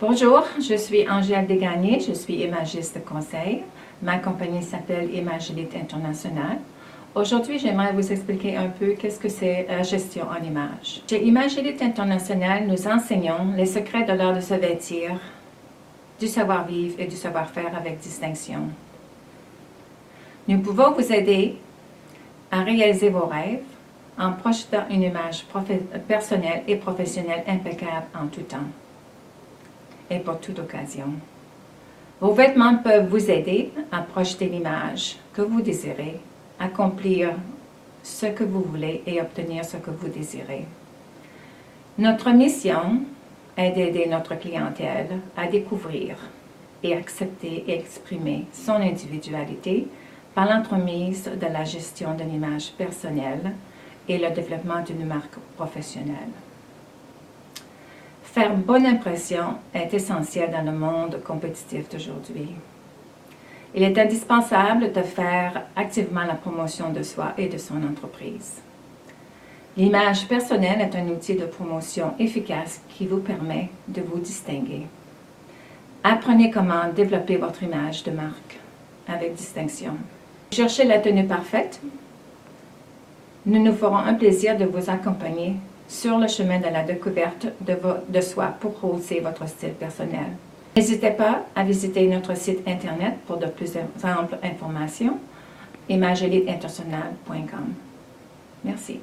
Bonjour, je suis Angèle Desgagnés, je suis imagiste de conseil. Ma compagnie s'appelle Imagilite International. Aujourd'hui, j'aimerais vous expliquer un peu qu'est-ce que c'est la gestion en image. Chez Imagilite International, nous enseignons les secrets de l'art de se vêtir, du savoir-vivre et du savoir-faire avec distinction. Nous pouvons vous aider à réaliser vos rêves en projetant une image personnelle et professionnelle impeccable en tout temps et pour toute occasion. Vos vêtements peuvent vous aider à projeter l'image que vous désirez, accomplir ce que vous voulez et obtenir ce que vous désirez. Notre mission est d'aider notre clientèle à découvrir et accepter et exprimer son individualité par l'entremise de la gestion d'une image personnelle et le développement d'une marque professionnelle. Faire bonne impression est essentiel dans le monde compétitif d'aujourd'hui. Il est indispensable de faire activement la promotion de soi et de son entreprise. L'image personnelle est un outil de promotion efficace qui vous permet de vous distinguer. Apprenez comment développer votre image de marque avec distinction. Cherchez la tenue parfaite. Nous nous ferons un plaisir de vous accompagner sur le chemin de la découverte de, soi pour hausser votre style personnel. N'hésitez pas à visiter notre site internet pour de plus amples informations, imageliteinternational.com. Merci.